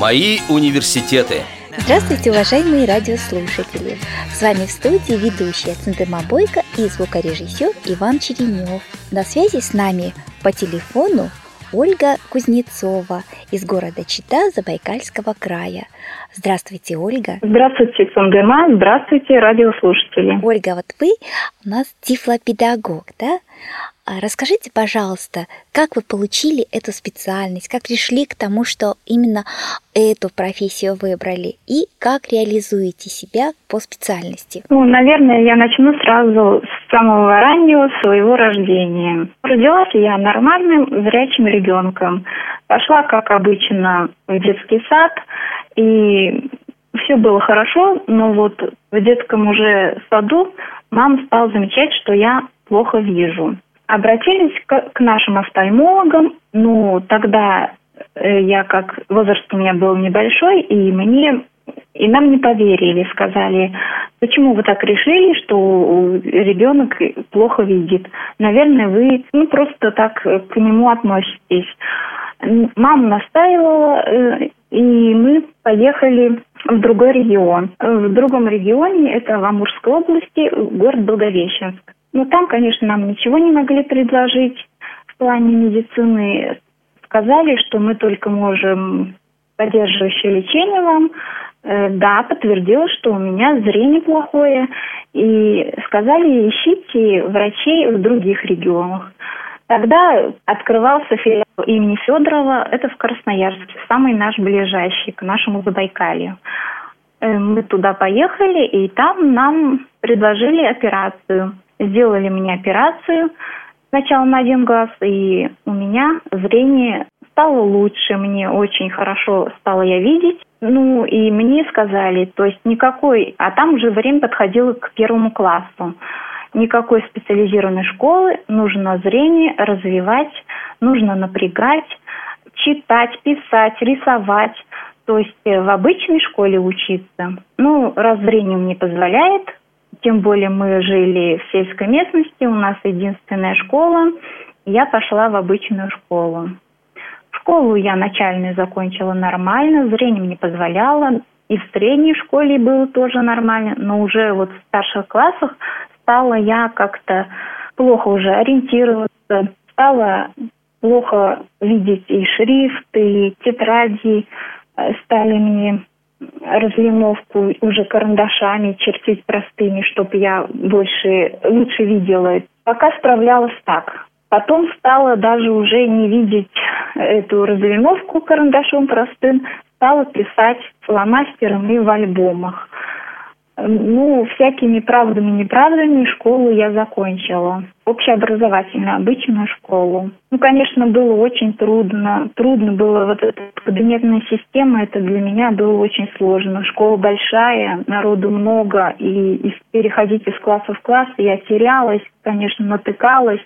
Мои университеты. Здравствуйте, уважаемые радиослушатели! С вами в студии ведущая Центыма Бойко и звукорежиссер Иван Черенев. На связи с нами по телефону Ольга Кузнецова из города Чита Забайкальского края. Здравствуйте, Ольга. Здравствуйте, Цундема. Здравствуйте, радиослушатели. Ольга, вот вы у нас тифлопедагог, да? А расскажите, пожалуйста, как вы получили эту специальность, как пришли к тому, что именно эту профессию выбрали, и как реализуете себя по специальности? Ну, наверное, я начну сразу с самого раннего своего рождения. Родилась я нормальным зрячим ребенком. Пошла, как обычно, в детский сад, и все было хорошо, но вот в детском уже саду мама стала замечать, что я плохо вижу обратились к, к нашим офтальмологам. Ну, тогда э, я как возраст у меня был небольшой, и мне и нам не поверили, сказали, почему вы так решили, что ребенок плохо видит. Наверное, вы ну, просто так к нему относитесь. Мама настаивала, э, и мы поехали в другой регион. В другом регионе, это в Амурской области, город Благовещенск. Ну, там, конечно, нам ничего не могли предложить в плане медицины. Сказали, что мы только можем поддерживающее лечение вам. Э, да, подтвердила, что у меня зрение плохое. И сказали, ищите врачей в других регионах. Тогда открывался филиал имени Федорова, это в Красноярске, самый наш ближайший к нашему Забайкалью. Э, мы туда поехали, и там нам предложили операцию – Сделали мне операцию сначала на один глаз, и у меня зрение стало лучше, мне очень хорошо стало я видеть. Ну, и мне сказали, то есть никакой, а там уже время подходило к первому классу. Никакой специализированной школы, нужно зрение развивать, нужно напрягать, читать, писать, рисовать. То есть в обычной школе учиться. Ну, раз зрение мне позволяет, тем более мы жили в сельской местности, у нас единственная школа. Я пошла в обычную школу. Школу я начальную закончила нормально, зрение мне позволяло. И в средней школе было тоже нормально, но уже вот в старших классах стала я как-то плохо уже ориентироваться, стала плохо видеть и шрифт, и тетради э, стали мне разлиновку уже карандашами чертить простыми, чтобы я больше, лучше видела. Пока справлялась так. Потом стала даже уже не видеть эту разлиновку карандашом простым, стала писать фломастером и в альбомах. Ну, всякими правдами неправдами школу я закончила. Общеобразовательную, обычную школу. Ну, конечно, было очень трудно. Трудно было вот эта кабинетная система, это для меня было очень сложно. Школа большая, народу много, и переходить из класса в класс я терялась, конечно, натыкалась,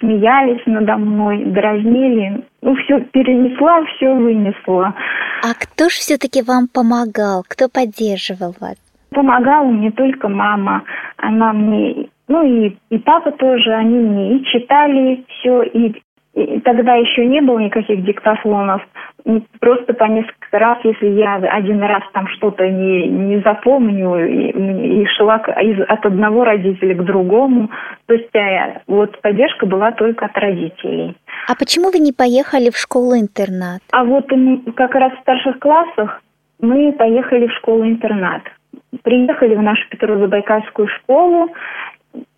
смеялись надо мной, дразнили. Ну, все перенесла, все вынесла. А кто же все-таки вам помогал? Кто поддерживал вас? Помогала мне только мама. Она мне, ну и, и папа тоже, они мне и читали все, и, и тогда еще не было никаких диктофонов. Просто по несколько раз, если я один раз там что-то не, не запомню и, и шла из, от одного родителя к другому, то есть а, вот поддержка была только от родителей. А почему вы не поехали в школу-интернат? А вот как раз в старших классах мы поехали в школу-интернат приехали в нашу Петрово-Забайкальскую школу,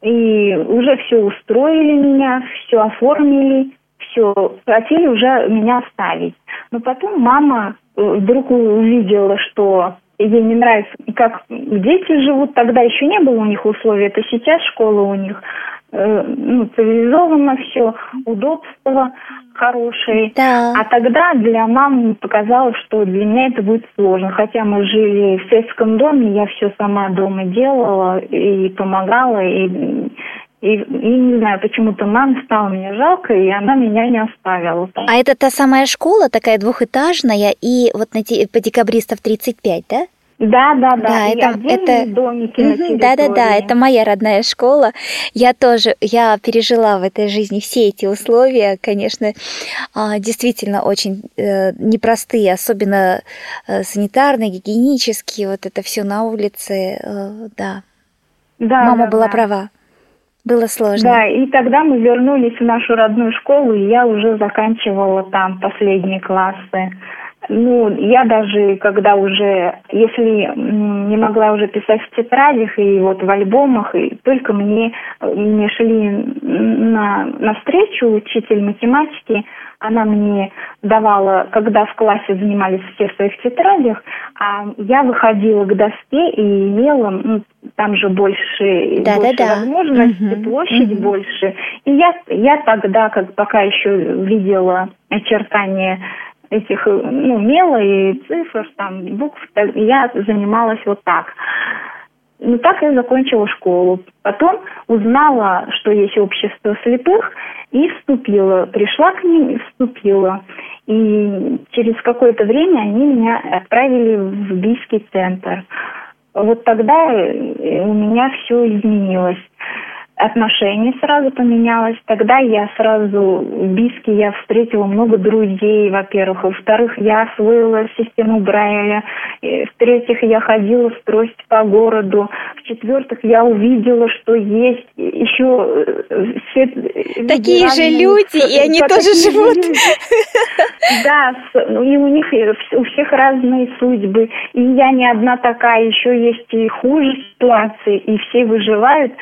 и уже все устроили меня, все оформили, все, хотели уже меня оставить. Но потом мама э, вдруг увидела, что ей не нравится, как дети живут. Тогда еще не было у них условий, это сейчас школа у них. Э, ну, цивилизованно все, удобство хорошее. Да. А тогда для мамы показалось, что для меня это будет сложно. Хотя мы жили в сельском доме, я все сама дома делала и помогала, и, и, и не знаю, почему-то маме стало мне жалко, и она меня не оставила. А это та самая школа, такая двухэтажная, и вот на, по декабристов 35, да? Да, да, да. Да, И это, это, домики на Мгм, да, да, да, это моя родная школа. Я тоже, я пережила в этой жизни все эти условия, конечно, а, действительно очень э, непростые, особенно э, санитарные, гигиенические, вот это все на улице, э, да. Да, Мама да, была да. права, было сложно. Да, и тогда мы вернулись в нашу родную школу, и я уже заканчивала там последние классы. Ну, я даже, когда уже, если не могла уже писать в тетрадях и вот в альбомах, и только мне, мне шли на, на встречу учитель математики, она мне давала, когда в классе занимались все в своих тетрадях, а я выходила к доске и имела, ну, там же больше, Да, больше да, да. возможностей, Мгм, площадь мгм. больше. И я, я тогда, как пока еще видела очертания этих, ну, мела и цифр, там, букв, я занималась вот так. Ну, так я закончила школу. Потом узнала, что есть общество слепых, и вступила. Пришла к ним и вступила. И через какое-то время они меня отправили в Бийский центр. Вот тогда э, у меня все изменилось. Отношение сразу поменялось. Тогда я сразу в Биске я встретила много друзей, во-первых. Во-вторых, я освоила систему Брайля. В-третьих, я ходила строить по городу. В-четвертых, я увидела, что есть еще э, все Такие же люди, и они тоже живут. Да, ну, и у них вс- у всех разные судьбы. И я не одна такая, еще есть и хуже ситуации, и все выживают.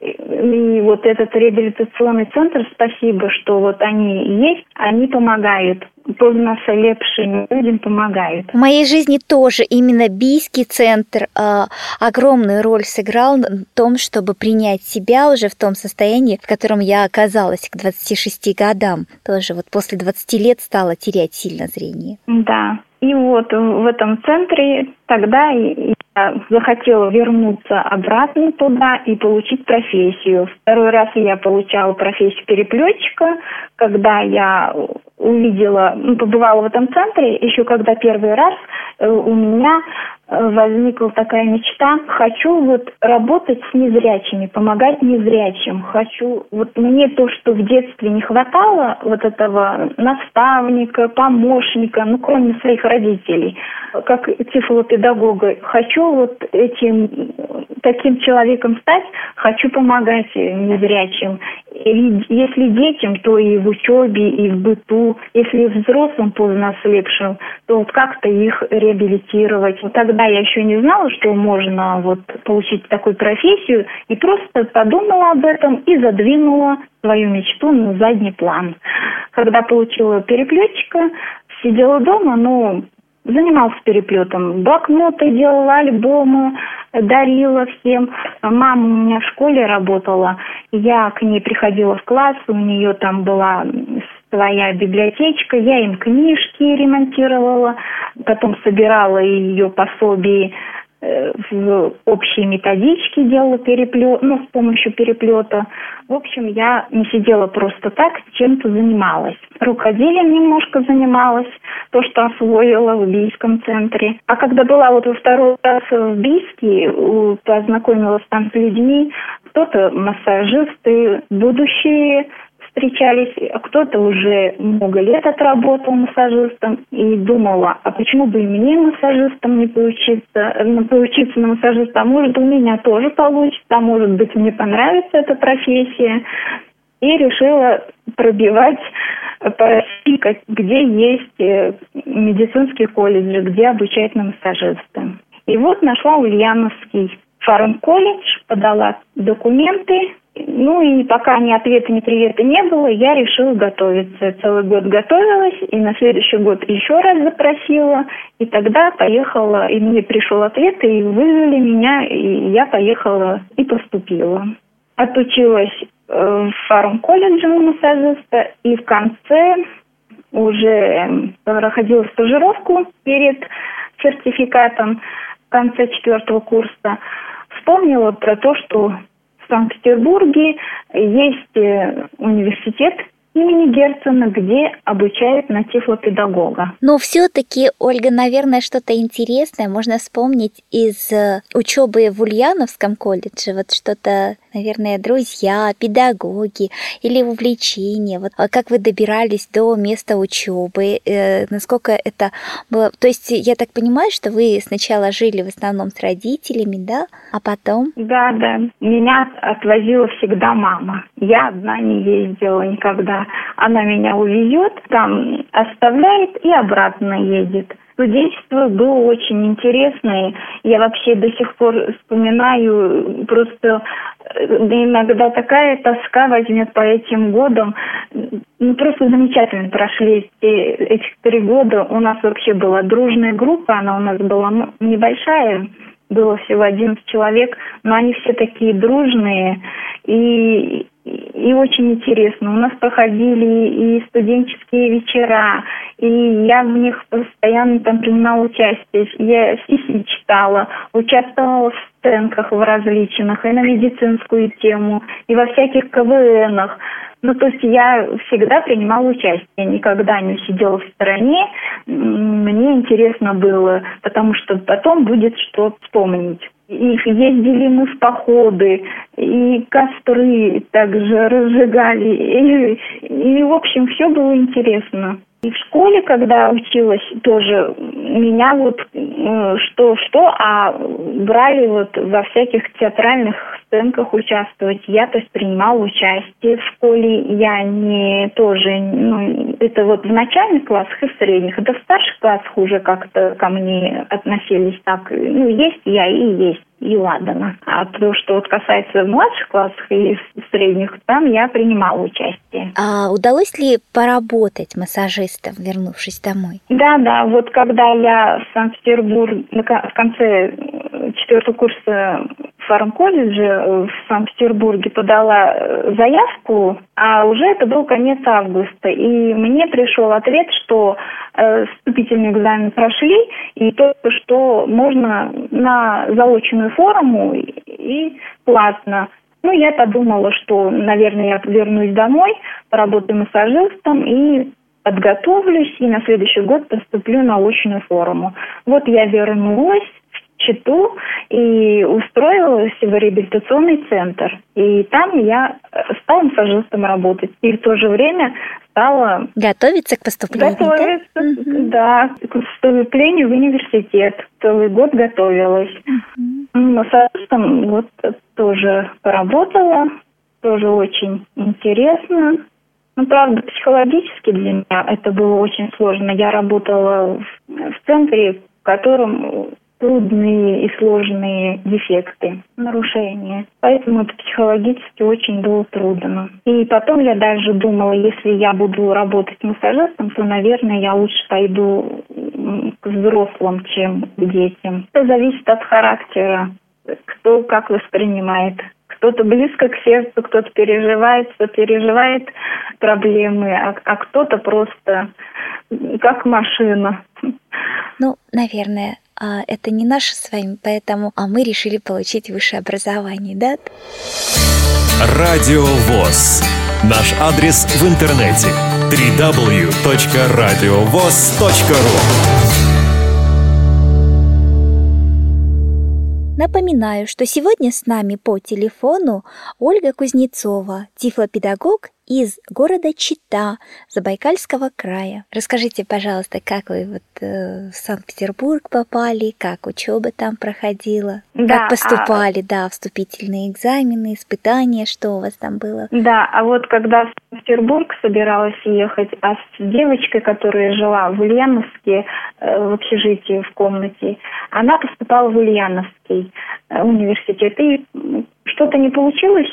И вот этот реабилитационный центр, спасибо, что вот они есть, они помогают. Поздно слепшим людям помогают. В моей жизни тоже именно Бийский центр а, огромную роль сыграл в том, чтобы принять себя уже в том состоянии, в котором я оказалась к 26 годам. Тоже вот после 20 лет стала терять сильно зрение. Да. И вот в этом центре тогда захотела вернуться обратно туда и получить профессию. Второй раз я получала профессию переплетчика, когда я увидела, побывала в этом центре, еще когда первый раз э, у меня э, возникла такая мечта. Хочу вот работать с незрячими, помогать незрячим. Хочу, вот мне то, что в детстве не хватало, вот этого наставника, помощника, ну, кроме своих родителей, как тифлопедагога, хочу вот этим, таким человеком стать, хочу помогать незрячим. И если детям, то и в учебе, и в быту. Если взрослым поздно ослепшим, то вот как-то их реабилитировать. Тогда я еще не знала, что можно вот получить такую профессию, и просто подумала об этом и задвинула свою мечту на задний план. Когда получила переплетчика, сидела дома, но занималась переплетом. Блокноты делала, альбомы, дарила всем. Мама у меня в школе работала. Я к ней приходила в класс, у нее там была своя библиотечка, я им книжки ремонтировала, потом собирала ее пособие э, в общие методички делала переплет, ну, с помощью переплета. В общем, я не сидела просто так, чем-то занималась. Рукоделием немножко занималась, то, что освоила в Бийском центре. А когда была вот во второй раз в Бийске, познакомилась там с людьми, кто-то массажисты, будущие встречались, кто-то уже много лет отработал массажистом и думала, а почему бы и мне массажистом не поучиться, поучиться на массажиста, а может у меня тоже получится, а может быть мне понравится эта профессия. И решила пробивать по России, где есть э, медицинские колледжи, где обучают на массажиста. И вот нашла Ульяновский фармколледж, подала документы, ну и пока ни ответа, ни привета не было, я решила готовиться. Целый год готовилась, и на следующий год еще раз запросила, и тогда поехала, и мне пришел ответ, и вызвали меня, и я поехала и поступила. Отучилась э, в фармколледже на массажиста, и в конце уже эм, проходила стажировку перед сертификатом в конце четвертого курса. Вспомнила про то, что в Санкт-Петербурге. Есть э, университет имени Герцена, где обучают на тифлопедагога. Но все-таки, Ольга, наверное, что-то интересное можно вспомнить из э, учебы в Ульяновском колледже. Вот что-то, наверное, друзья, педагоги или увлечения. Вот а как вы добирались до места учебы? Э, насколько это было? То есть я так понимаю, что вы сначала жили в основном с родителями, да, а потом? Да, да. Меня отвозила всегда мама. Я одна не ездила никогда. Она меня увезет, там оставляет и обратно едет. Студенчество было очень интересное. Я вообще до сих пор вспоминаю, просто э, иногда такая тоска возьмет по этим годам. Ну, просто замечательно прошли эти, эти три года. У нас вообще была дружная группа, она у нас была небольшая, было всего 11 человек, но они все такие дружные. И и очень интересно. У нас проходили и студенческие вечера, и я в них постоянно там принимала участие. Я стихи читала, участвовала в сценках в различных, и на медицинскую тему, и во всяких КВНах. Ну, то есть я всегда принимала участие, никогда не сидела в стороне. Мне интересно было, потому что потом будет что вспомнить. Их ездили мы в походы, и костры также разжигали, и, и в общем, все было интересно. И в школе, когда училась, тоже меня вот что-что, э, а брали вот во всяких театральных сценках участвовать. Я, то есть, принимала участие в школе. Я не тоже, ну, это вот в начальных классах и в средних. Это в старших классах уже как-то ко мне относились так. Ну, есть я и есть и ладно. А то, что вот касается младших классов и средних, там я принимала участие. А удалось ли поработать массажистом, вернувшись домой? Да, да. Вот когда я в Санкт-Петербург в конце четвертого курса фармколледжа в Санкт-Петербурге подала э, заявку, а уже это был конец августа. И мне пришел ответ, что э, вступительный экзамен прошли, и только что можно на заочную форму и платно. Ну, я подумала, что, наверное, я вернусь домой, поработаю массажистом и подготовлюсь, и на следующий год поступлю на очную форму. Вот я вернулась, Читу и устроилась в реабилитационный центр. И там я э, стала массажистом работать. И в то же время стала... Готовиться к поступлению, Готовиться, да? да, к поступлению в университет. Целый год готовилась. Угу. Массажистом вот тоже поработала. Тоже очень интересно. Ну, правда, психологически для меня это было очень сложно. Я работала в, в центре, в котором трудные и сложные дефекты, нарушения. Поэтому это психологически очень было трудно. И потом я даже думала, если я буду работать массажистом, то, наверное, я лучше пойду к взрослым, чем к детям. Это зависит от характера, кто как воспринимает. Кто-то близко к сердцу, кто-то переживает, кто переживает проблемы, а, а кто-то просто как машина. Ну, наверное, это не наше с вами, поэтому а мы решили получить высшее образование, да? Радио ВОЗ. Наш адрес в интернете www.radiovoz.ru Напоминаю, что сегодня с нами по телефону Ольга Кузнецова, тифлопедагог из города Чита, Забайкальского края. Расскажите, пожалуйста, как вы вот э, в Санкт-Петербург попали, как учеба там проходила, да, как поступали, а... да, вступительные экзамены, испытания, что у вас там было? Да, а вот когда в Санкт-Петербург собиралась ехать, а с девочкой, которая жила в Ульяновске, э, в общежитии, в комнате, она поступала в Ульяновский э, университет. И что-то не получилось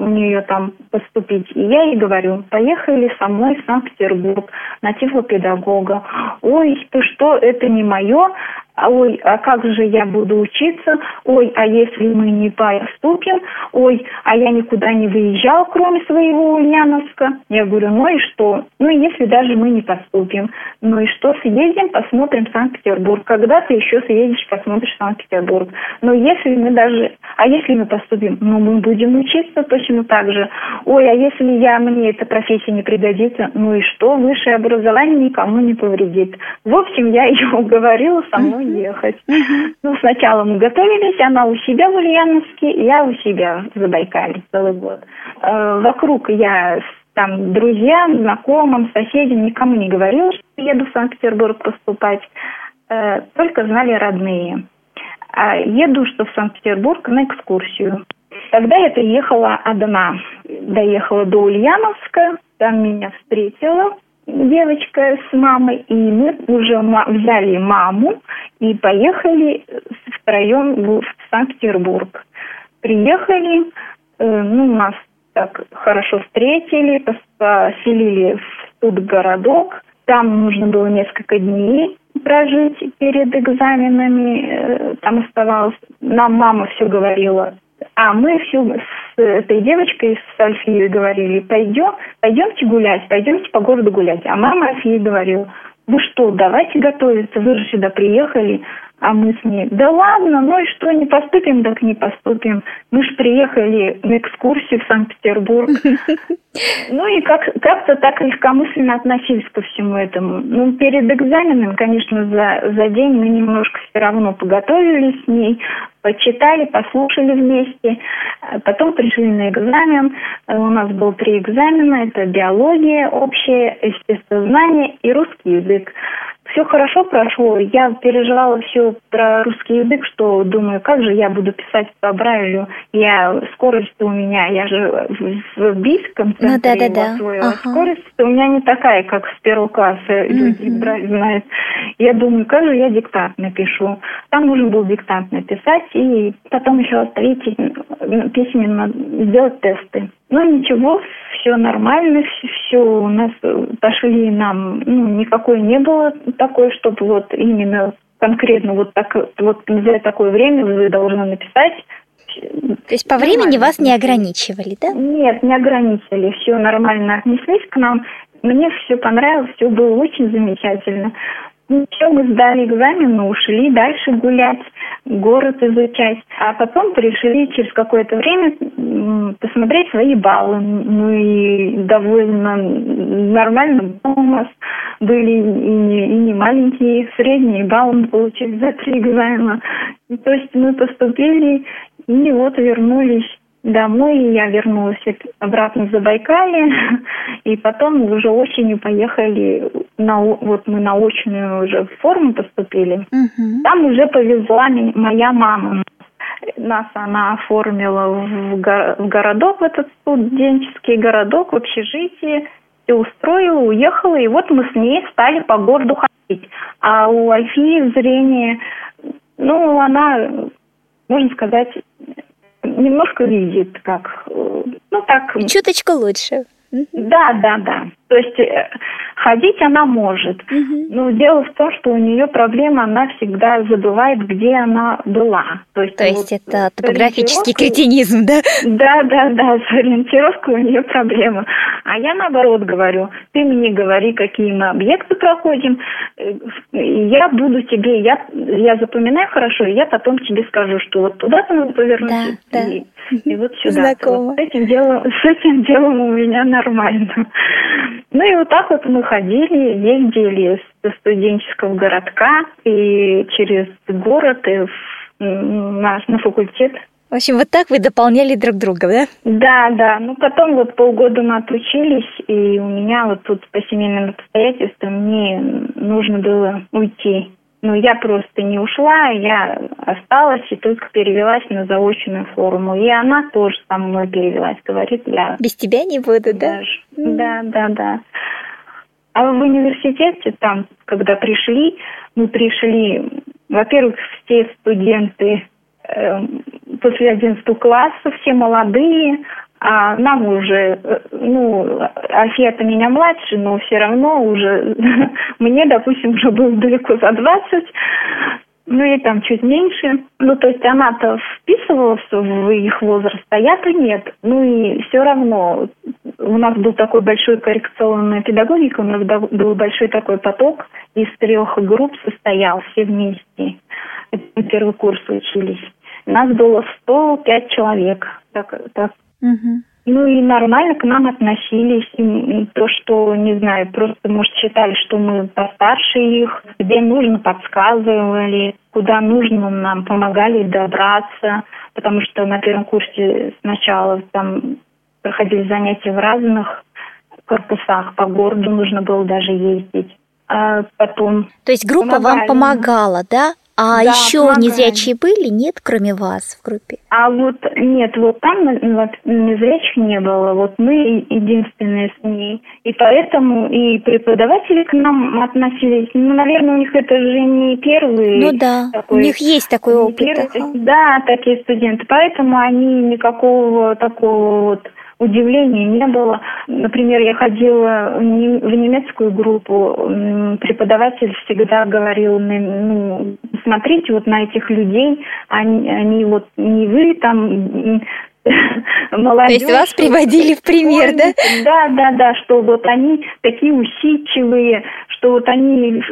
у нее там поступить. И я ей говорю, поехали со мной в Санкт-Петербург на тифлопедагога. Ой, ты что, это не мое. Ой, а как же я буду учиться, ой, а если мы не поступим, ой, а я никуда не выезжал, кроме своего Ульяновска. Я говорю, ну и что? Ну, если даже мы не поступим, ну и что, съездим, посмотрим Санкт-Петербург. Когда ты еще съездишь, посмотришь Санкт-Петербург. Но если мы даже, а если мы поступим, ну, мы будем учиться точно так же. Ой, а если я, мне эта профессия не пригодится, ну и что, высшее образование никому не повредит. В общем, я ее уговорила со мной ехать. Ну, сначала мы готовились, она у себя в Ульяновске, я у себя в Забайкале целый год. Э, вокруг я там друзьям, знакомым, соседям никому не говорила, что еду в Санкт-Петербург поступать. Э, только знали родные. А еду, что в Санкт-Петербург на экскурсию. Тогда я приехала одна. Доехала до Ульяновска, там меня встретила девочка с мамой, и мы уже взяли маму и поехали втроем в Санкт-Петербург. Приехали, э, ну, нас так хорошо встретили, поселили в тут городок. Там нужно было несколько дней прожить перед экзаменами. Э, там оставалось... Нам мама все говорила а мы все с этой девочкой, с Альфией говорили, пойдем, пойдемте гулять, пойдемте по городу гулять. А мама Альфии говорила, вы что, давайте готовиться, вы же сюда приехали, а мы с ней, да ладно, ну и что, не поступим, так не поступим. Мы же приехали на экскурсию в Санкт-Петербург. Ну и как, как-то так легкомысленно относились ко всему этому. Ну, перед экзаменом, конечно, за, за день мы немножко все равно подготовились с ней, почитали, послушали вместе. Потом пришли на экзамен. У нас был три экзамена. Это биология, общее естествознание и русский язык все хорошо прошло. Я переживала все про русский язык, что думаю, как же я буду писать по Брайлю. Я скорость у меня, я же в, бийском центре ну, да, да, да. освоила. Ага. Скорость у меня не такая, как с первого класса. Люди mm-hmm. Брайль. Я думаю, как же я диктант напишу. Там нужно был диктант написать и потом еще ответить письменно, сделать тесты. Ну ничего, все нормально, все у нас пошли нам, ну, никакой не было такой, чтобы вот именно конкретно вот так вот за такое время вы должны написать. То есть по времени вас не ограничивали, да? Нет, не ограничили, все нормально отнеслись к нам. Мне все понравилось, все было очень замечательно. Ничего, мы сдали экзамен, мы ушли дальше гулять, город изучать. А потом пришли через какое-то время посмотреть свои баллы. Ну и довольно нормально у нас были и не, и не маленькие, средние баллы мы получили за три экзамена. То есть мы поступили и вот вернулись домой, я вернулась обратно в Забайкалье, и потом уже осенью поехали, на, вот мы на очную уже форму поступили. Угу. Там уже повезла моя мама. Нас она оформила в, го- в городок, в этот студенческий городок, в общежитие, и устроила, уехала, и вот мы с ней стали по городу ходить. А у Альфии зрение, ну, она, можно сказать, немножко видит, как, э, ну так. Чуточку лучше. Да, да, да. То есть э, ходить она может. Угу. Но дело в том, что у нее проблема, она всегда забывает, где она была. То есть, То есть вот это топографический кретинизм, да? Да, да, да, с ориентировкой у нее проблема. А я наоборот говорю, ты мне говори, какие мы объекты проходим, э, я буду тебе, я, я запоминаю хорошо, и я потом тебе скажу, что вот туда-то надо повернуть. Да, и, да. и вот сюда. Вот с этим делом, с этим делом у меня нормально. Ну и вот так вот мы ходили, ездили с студенческого городка и через город и в, на, на факультет. В общем, вот так вы дополняли друг друга, да? Да, да. Ну, потом вот полгода мы отучились, и у меня вот тут по семейным обстоятельствам мне нужно было уйти ну, я просто не ушла, я осталась и только перевелась на заочную форму. И она тоже со мной перевелась, говорит, я... Без тебя не буду, да? Да, да, да. А в университете там, когда пришли, мы пришли, во-первых, все студенты э, после 11 класса, все молодые, а нам уже, э, ну, Афия-то меня младше, но все равно уже, мне, допустим, уже было далеко за 20, ну, ей там чуть меньше. Ну, то есть она-то вписывалась в их возраст, а я-то нет. Ну, и все равно у нас был такой большой коррекционная педагогика, у нас был большой такой поток, из трех групп состоял все вместе. Это первый курс учились. Нас было 105 человек. Так, так. Угу. Ну и нормально к нам относились. И то, что, не знаю, просто, может, считали, что мы постарше их, где нужно подсказывали, куда нужно нам помогали добраться, потому что на первом курсе сначала там проходили занятия в разных корпусах, по городу нужно было даже ездить. А потом... То есть группа помогали. вам помогала, да? А да, еще помогаем. незрячие были, нет, кроме вас в группе? А вот нет, вот там вот, незрячих не было. Вот мы единственные с ней. И поэтому и преподаватели к нам относились. Ну, наверное, у них это же не первые. Ну да, такой, у них есть такой опыт. Первый, ага. Да, такие студенты. Поэтому они никакого такого вот удивления не было. Например, я ходила в немецкую группу, преподаватель всегда говорил, ну, смотрите вот на этих людей, они, они вот не вы там молодежь. То есть вас приводили в пример, да? Да, да, да, что вот они такие усидчивые, что вот они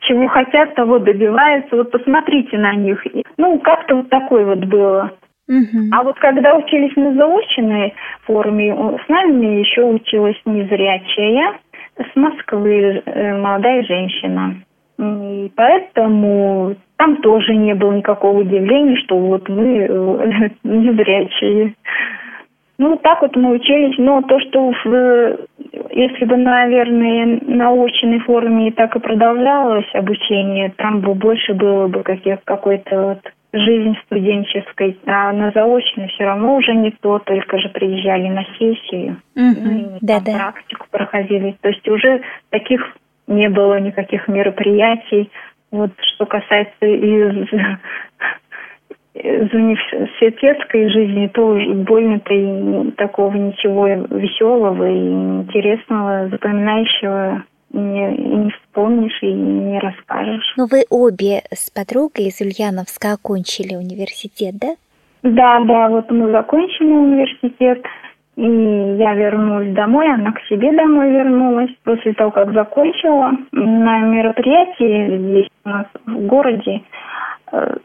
чего хотят, того добиваются. Вот посмотрите на них. Ну, как-то вот такое вот было. Угу. А вот когда учились на заочной форме, с нами еще училась незрячая с Москвы э, молодая женщина. И поэтому там тоже не было никакого удивления, что вот мы э, незрячие. Ну, так вот мы учились, но то, что в, если бы, наверное, на очной форме так и продолжалось обучение, там бы больше было бы каких, какой-то вот жизнь студенческой, а на заочной все равно уже не то, только же приезжали на сессию, угу. ну, и да, да. практику проходили. То есть уже таких не было никаких мероприятий. Вот что касается из, из университетской жизни, то больно-то и такого ничего веселого и интересного, запоминающего не, не вспомнишь и не расскажешь. Но вы обе с подругой из Ульяновска окончили университет, да? Да, да, вот мы закончили университет, и я вернулась домой, она к себе домой вернулась. После того, как закончила, на мероприятии здесь у нас в городе э,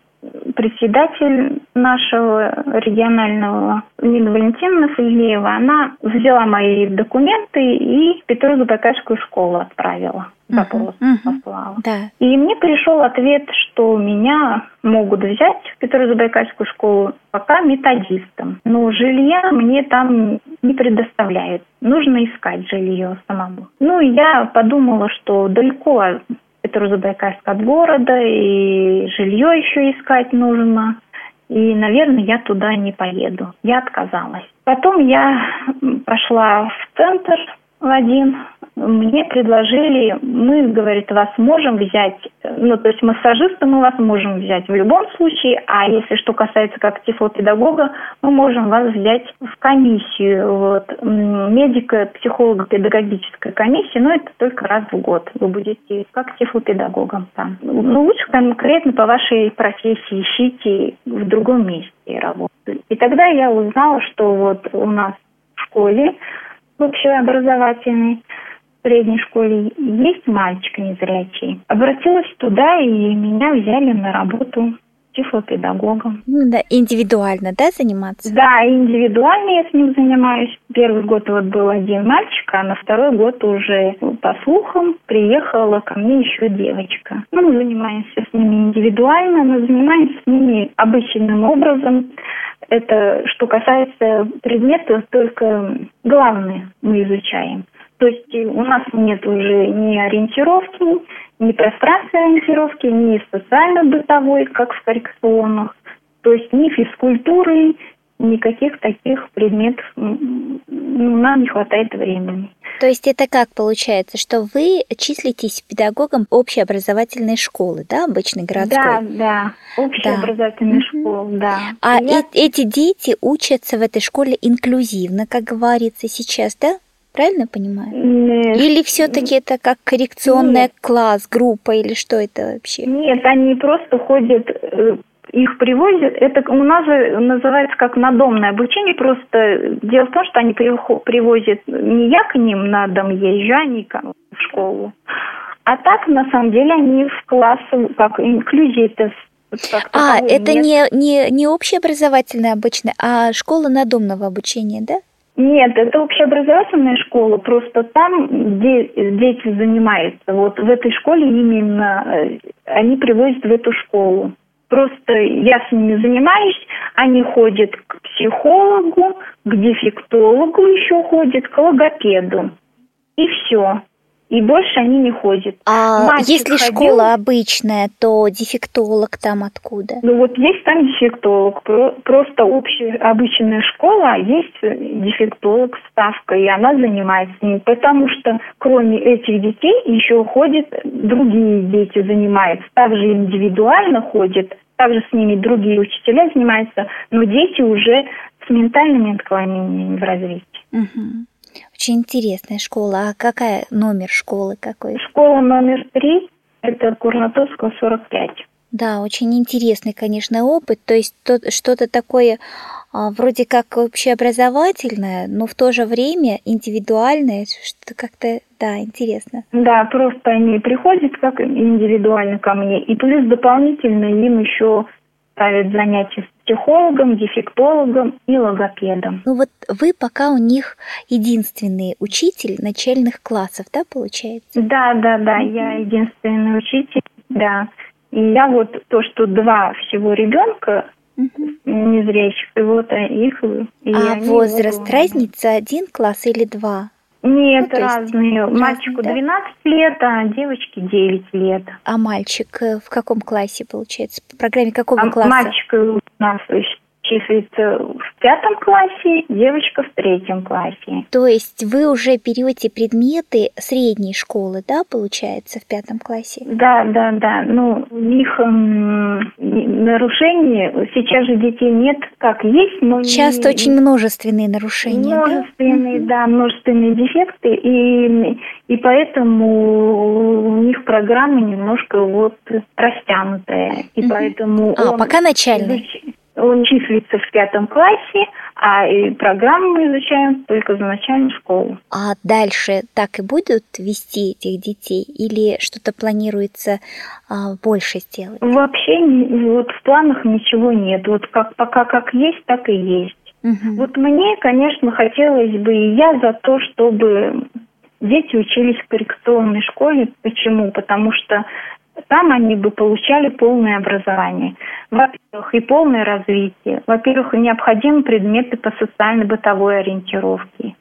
председатель нашего регионального Нина Валентиновна Фазлеева, она взяла мои документы и в Петрозаводскую школу отправила. Запрос uh-huh, uh-huh, послала. Да. И мне пришел ответ, что меня могут взять в Петрозаводскую школу пока методистом. Но жилья мне там не предоставляют. Нужно искать жилье самому. Ну, я подумала, что далеко Петрозаводск от города, и жилье еще искать нужно. И, наверное, я туда не поеду. Я отказалась. Потом я пошла в центр в один мне предложили, мы, говорит, вас можем взять, ну, то есть массажиста мы вас можем взять в любом случае, а если что касается как тифлопедагога, мы можем вас взять в комиссию, вот, медико психолого-педагогическая комиссия, но это только раз в год вы будете как тифлопедагогом там. Ну, лучше конкретно по вашей профессии ищите в другом месте работу. И тогда я узнала, что вот у нас в школе общеобразовательной средней школе есть мальчик незрячий. Обратилась туда, и меня взяли на работу тифлопедагогом. Ну да, индивидуально, да, заниматься? Да, индивидуально я с ним занимаюсь. Первый год вот был один мальчик, а на второй год уже, по слухам, приехала ко мне еще девочка. Ну, мы занимаемся с ними индивидуально, но занимаемся с ними обычным образом. Это что касается предметов, только главные мы изучаем. То есть у нас нет уже ни ориентировки, ни пространственной ориентировки, ни социально-бытовой, как в коррекционных, то есть ни физкультуры, никаких таких предметов ну, нам не хватает времени. То есть это как получается, что вы числитесь педагогом общеобразовательной школы, да, обычной городской? Да, да, общеобразовательной да. школы, да. А Я... э- эти дети учатся в этой школе инклюзивно, как говорится сейчас, да? Правильно понимаю? Или все-таки это как коррекционная Нет. класс, группа, или что это вообще? Нет, они просто ходят э, их привозят, это у нас же называется как надомное обучение, просто дело в том, что они привозят не я к ним на дом езжу, они в школу, а так на самом деле они в класс, как инклюзия это а, это не, не, не общеобразовательное обычное, а школа надомного обучения, да? Нет, это общеобразовательная школа, просто там де, дети занимаются. Вот в этой школе именно э, они привозят в эту школу. Просто я с ними занимаюсь, они ходят к психологу, к дефектологу еще ходят, к логопеду. И все. И больше они не ходят. А Мальчик если ходил, школа обычная, то дефектолог там откуда? Ну вот есть там дефектолог, просто общая обычная школа, а есть дефектолог ставка, и она занимается с ним. Потому что кроме этих детей еще ходят другие дети занимаются. Также индивидуально ходят также с ними другие учителя занимаются, но дети уже с ментальными отклонениями в развитии. Угу. Очень интересная школа. А какая номер школы какой? Школа номер три, это Курнатовского, 45. Да, очень интересный, конечно, опыт. То есть что-то такое а, вроде как общеобразовательное, но в то же время индивидуальное, что как-то, да, интересно. Да, просто они приходят как индивидуально ко мне, и плюс дополнительно им еще ставят занятия с психологом, дефектологом и логопедом. Ну вот вы пока у них единственный учитель начальных классов, да, получается? Да, да, да, я единственный учитель, да. И я вот то, что два всего ребенка угу. незрячих, и вот их... И а возраст, вот... разница один класс или два? Нет, ну, разные. Разные. Мальчику да? 12 лет, а девочке 9 лет. А мальчик э, в каком классе, получается? В программе какого а класса? Мальчик у нас числится в пятом классе, девочка в третьем классе. То есть вы уже берете предметы средней школы, да, получается, в пятом классе? Да, да, да. Ну, у них эм, нарушений, сейчас же детей нет, как есть, но... Часто не... очень множественные нарушения, Множественные, да, да множественные дефекты, и, и поэтому у них программа немножко вот растянутая, и поэтому... А, пока начальная. Он числится в пятом классе, а и программу мы изучаем только за начальную школу. А дальше так и будут вести этих детей или что-то планируется а, больше сделать? Вообще вот в планах ничего нет. Вот как пока как есть, так и есть. Угу. Вот мне, конечно, хотелось бы, и я за то, чтобы дети учились в коррекционной школе. Почему? Потому что там они бы получали полное образование. Во-первых, и полное развитие. Во-первых, необходимы предметы по социально-бытовой ориентировке.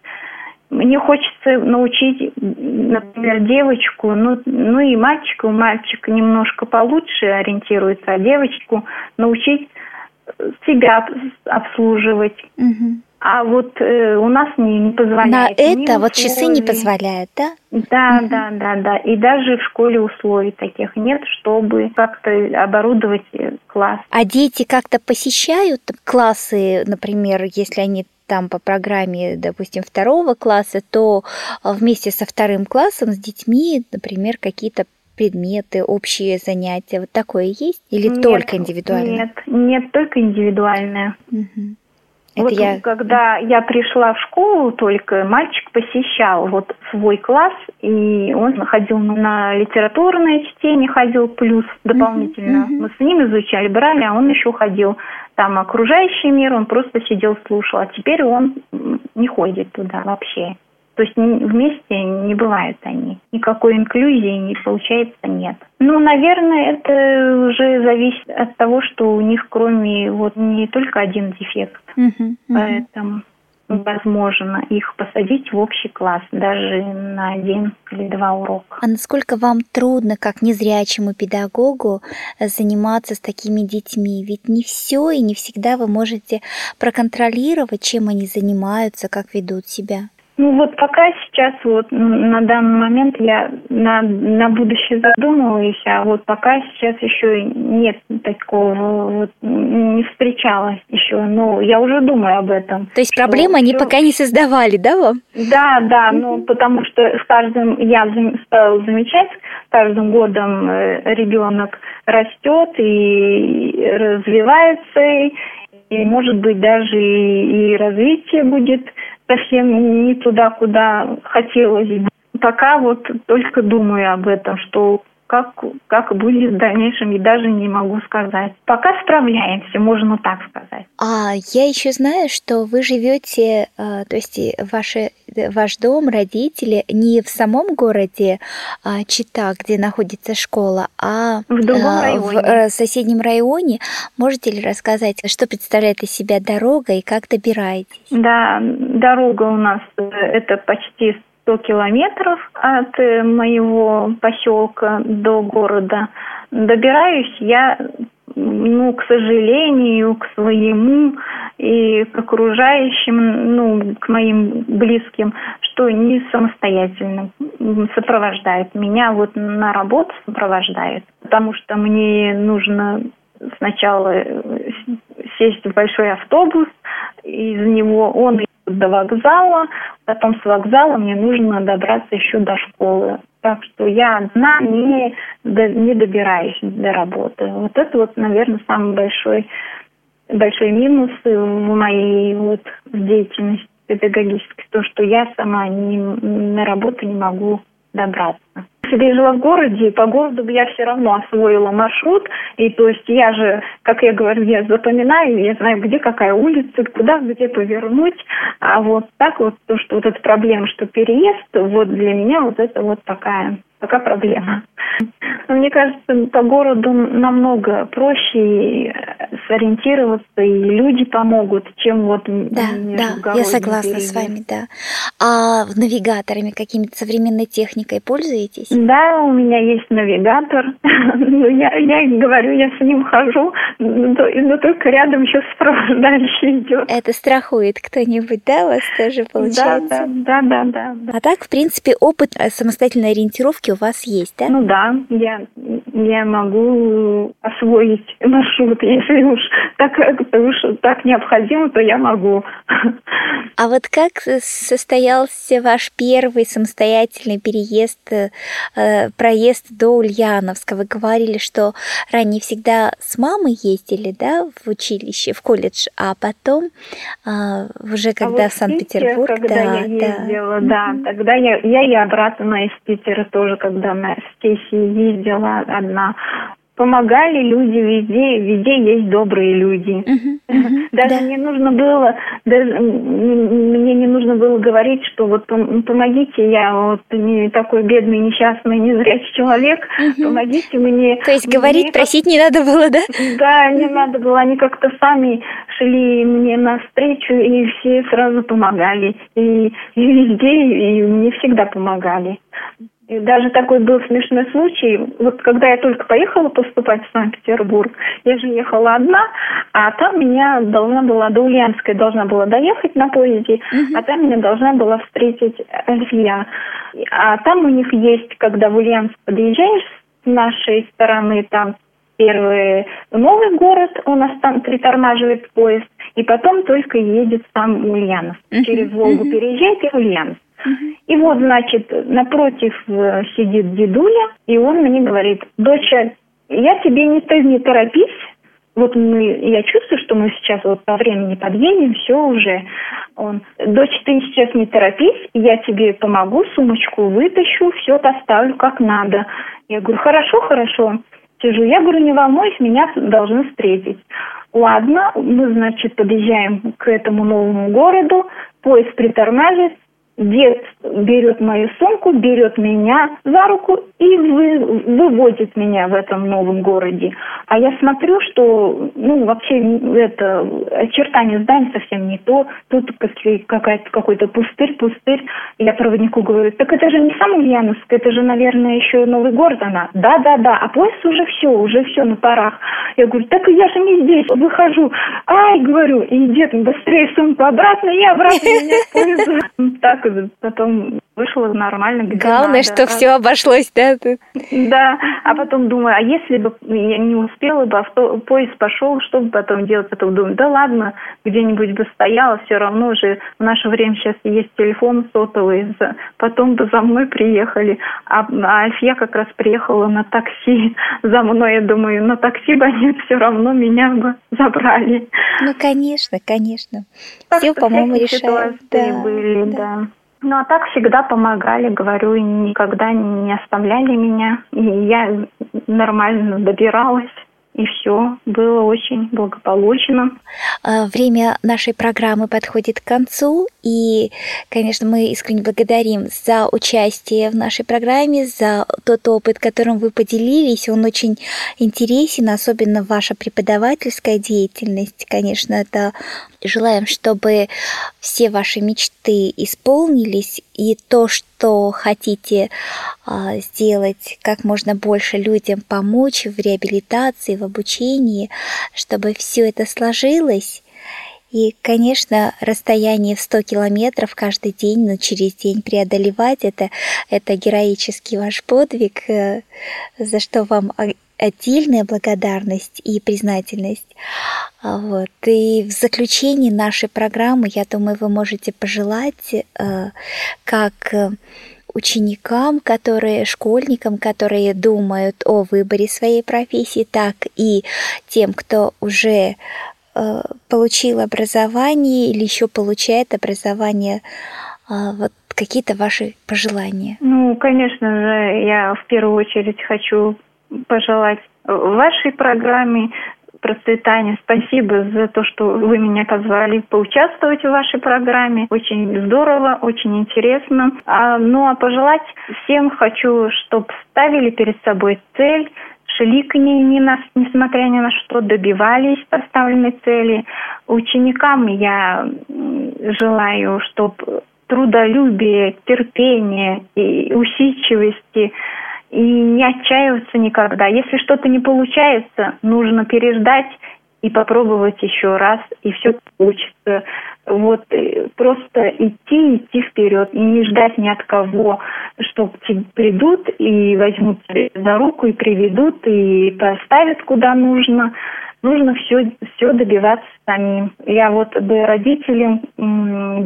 Мне хочется научить, например, девочку, ну, ну и мальчика, мальчик немножко получше ориентируется, а девочку научить себя обслуживать. Угу. А вот э, у нас не, не позволяет. На это вот часы не позволяют, да? Да, угу. да, да, да. И даже в школе условий таких нет, чтобы как-то оборудовать э, класс. А дети как-то посещают классы, например, если они там по программе, допустим, второго класса, то вместе со вторым классом с детьми, например, какие-то предметы, общие занятия, вот такое есть или нет, только индивидуальное? Нет, нет, только индивидуальное. Угу. Это вот я... когда я пришла в школу, только мальчик посещал вот свой класс, и он ходил на литературное чтение, ходил плюс дополнительно. Uh-huh, Мы с ним изучали, брали, а он еще ходил там окружающий мир, он просто сидел, слушал. А теперь он не ходит туда вообще. То есть вместе не бывают они. Никакой инклюзии не получается нет. Ну, наверное, это уже зависит от того, что у них кроме вот не только один дефект. Uh-huh, Поэтому возможно их посадить в общий класс, даже на один или два урока. А насколько вам трудно, как незрячему педагогу, заниматься с такими детьми? Ведь не все и не всегда вы можете проконтролировать, чем они занимаются, как ведут себя. Ну вот пока сейчас вот на данный момент я на, на будущее задумываюсь, а вот пока сейчас еще нет такого, вот, не встречалась еще, но я уже думаю об этом. То есть проблемы они пока не создавали, да, вам? Да, да, ну потому что с каждым, я стала замечать, с каждым годом э, ребенок растет и развивается, и может быть даже и, и развитие будет совсем не туда, куда хотелось. Пока вот только думаю об этом, что как, как будет в дальнейшем, и даже не могу сказать. Пока справляемся, можно так сказать. А я еще знаю, что вы живете, а, то есть ваши, ваш дом, родители не в самом городе а, Чита, где находится школа, а в, другом а, районе. в э, соседнем районе. Можете ли рассказать, что представляет из себя дорога и как добираетесь? Да, дорога у нас э, это почти 100 километров от э, моего поселка до города. Добираюсь я, ну, к сожалению, к своему и к окружающим, ну, к моим близким, что не самостоятельно сопровождает. Меня вот на работу сопровождает, потому что мне нужно сначала сесть в большой автобус, из него он до вокзала, потом с вокзала мне нужно добраться еще до школы. Так что я одна не, не добираюсь до работы. Вот это вот, наверное, самый большой, большой минус в моей вот деятельности педагогической, то, что я сама не, на работу не могу добраться если бы я жила в городе, по городу бы я все равно освоила маршрут. И то есть я же, как я говорю, я запоминаю, я знаю, где какая улица, куда, где повернуть. А вот так вот, то, что вот эта проблема, что переезд, вот для меня вот это вот такая пока проблема. Но мне кажется, по городу намного проще э, сориентироваться, и люди помогут, чем вот Да, да, я согласна период. с вами, да. А навигаторами какими-то современной техникой пользуетесь? Да, у меня есть навигатор. Я, я говорю, я с ним хожу, но только рядом еще сопровождающий идет. Это страхует кто-нибудь, да, у вас тоже получается? Да, да, да, да. А так, в принципе, опыт э, самостоятельной ориентировки у вас есть, да? Ну да, я, я могу освоить маршрут, если уж так, уж так необходимо, то я могу. А вот как состоялся ваш первый самостоятельный переезд, э, проезд до Ульяновска? Вы говорили, что ранее всегда с мамой ездили, да, в училище, в колледж, а потом э, уже когда а в Санкт-Петербург, когда да, я ездила, да, да, тогда я, я и обратно из Питера тоже когда на сессии ездила одна, помогали люди везде, везде есть добрые люди. даже да. не нужно было, даже мне не нужно было говорить, что вот помогите, я вот не такой бедный, несчастный, незрячий человек, помогите мне. То есть говорить, мне просить не надо было, да? Да, не надо было, они как-то сами шли мне навстречу, и все сразу помогали, и, и везде, и мне всегда помогали. И даже такой был смешной случай. Вот когда я только поехала поступать в Санкт-Петербург, я же ехала одна, а там меня должна была до Ульяновской должна была доехать на поезде, uh-huh. а там меня должна была встретить Альфия. А там у них есть, когда в Ульяновск подъезжаешь с нашей стороны, там первый новый город, у нас там притормаживает поезд, и потом только едет сам Ульяновск. Uh-huh. Через Волгу uh-huh. переезжает и Ульяновск. И вот, значит, напротив э, сидит дедуля, и он мне говорит, доча, я тебе не, ты не торопись, вот мы, я чувствую, что мы сейчас вот по времени подъедем, все уже. Он, дочь, ты сейчас не торопись, я тебе помогу, сумочку вытащу, все поставлю как надо. Я говорю, хорошо, хорошо. Сижу, я говорю, не волнуйся, меня должны встретить. Ладно, мы, значит, подъезжаем к этому новому городу, поезд притормаживает, Дед берет мою сумку, берет меня за руку и вы, выводит меня в этом новом городе. А я смотрю, что ну вообще это очертание здания совсем не то. Тут какая-то какой-то пустырь, пустырь. Я проводнику говорю, так это же не сам Ульяновск, это же, наверное, еще новый город она. Да, да, да. А поезд уже все, уже все на парах. Я говорю, так я же не здесь, выхожу. Ай, говорю, и дед быстрее сумку обратно, и обратно меня поезд. Так так потом вышло нормально. Главное, надо. что все обошлось, да? Да, а потом думаю, а если бы я не успела бы, авто, поезд пошел, что бы потом делать? Потом думаю, да ладно, где-нибудь бы стояла, все равно же в наше время сейчас есть телефон сотовый, потом бы за мной приехали. А, а я как раз приехала на такси за мной, я думаю, на такси бы они все равно меня бы забрали. Ну, конечно, конечно. Все, по-моему, решают. Да, были, да. да. Ну, а так всегда помогали, говорю, никогда не оставляли меня. И я нормально добиралась и все было очень благополучно. А, время нашей программы подходит к концу, и, конечно, мы искренне благодарим за участие в нашей программе, за тот опыт, которым вы поделились. Он очень интересен, особенно ваша преподавательская деятельность. Конечно, это желаем, чтобы все ваши мечты исполнились, и то, что хотите а, сделать как можно больше людям, помочь в реабилитации, в обучении, чтобы все это сложилось. И, конечно, расстояние в 100 километров каждый день, но через день преодолевать это, это героический ваш подвиг, э, за что вам отдельная благодарность и признательность. А вот. И в заключении нашей программы, я думаю, вы можете пожелать, э, как ученикам, которые, школьникам, которые думают о выборе своей профессии, так и тем, кто уже э, получил образование или еще получает образование, э, вот какие-то ваши пожелания? Ну, конечно же, я в первую очередь хочу пожелать вашей программе процветания. Спасибо за то, что вы меня позвали поучаствовать в вашей программе. Очень здорово, очень интересно. А, ну а пожелать всем хочу, чтобы ставили перед собой цель, шли к ней, не на, несмотря ни на что, добивались поставленной цели. Ученикам я желаю, чтобы трудолюбие, терпение и усидчивости – и не отчаиваться никогда. Если что-то не получается, нужно переждать и попробовать еще раз, и все получится. Вот э, просто идти, идти вперед, и не ждать ни от кого, что придут и возьмут за руку и приведут, и поставят куда нужно нужно все, все добиваться самим. Я вот бы родителям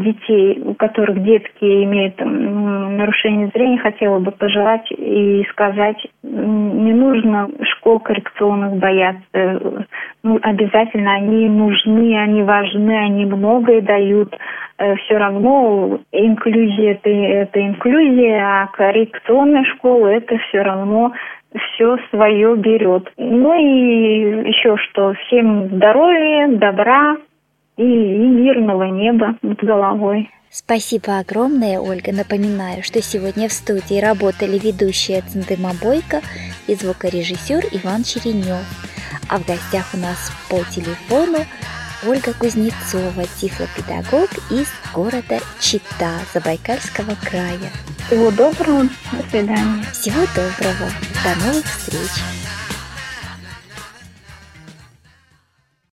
детей, у которых детки имеют нарушение зрения, хотела бы пожелать и сказать, не нужно школ коррекционных бояться. Ну, обязательно они нужны, они важны, они многое дают. Э, все равно инклюзия это, это инклюзия, а коррекционная школа это все равно все свое берет. Ну и еще что, всем здоровья, добра и, и мирного неба над головой. Спасибо огромное, Ольга. Напоминаю, что сегодня в студии работали ведущая Центыма Бойко и звукорежиссер Иван Черенев. А в гостях у нас по телефону Ольга Кузнецова, тифлопедагог из города Чита Забайкальского края. Всего доброго, до свидания. Всего доброго, до новых встреч.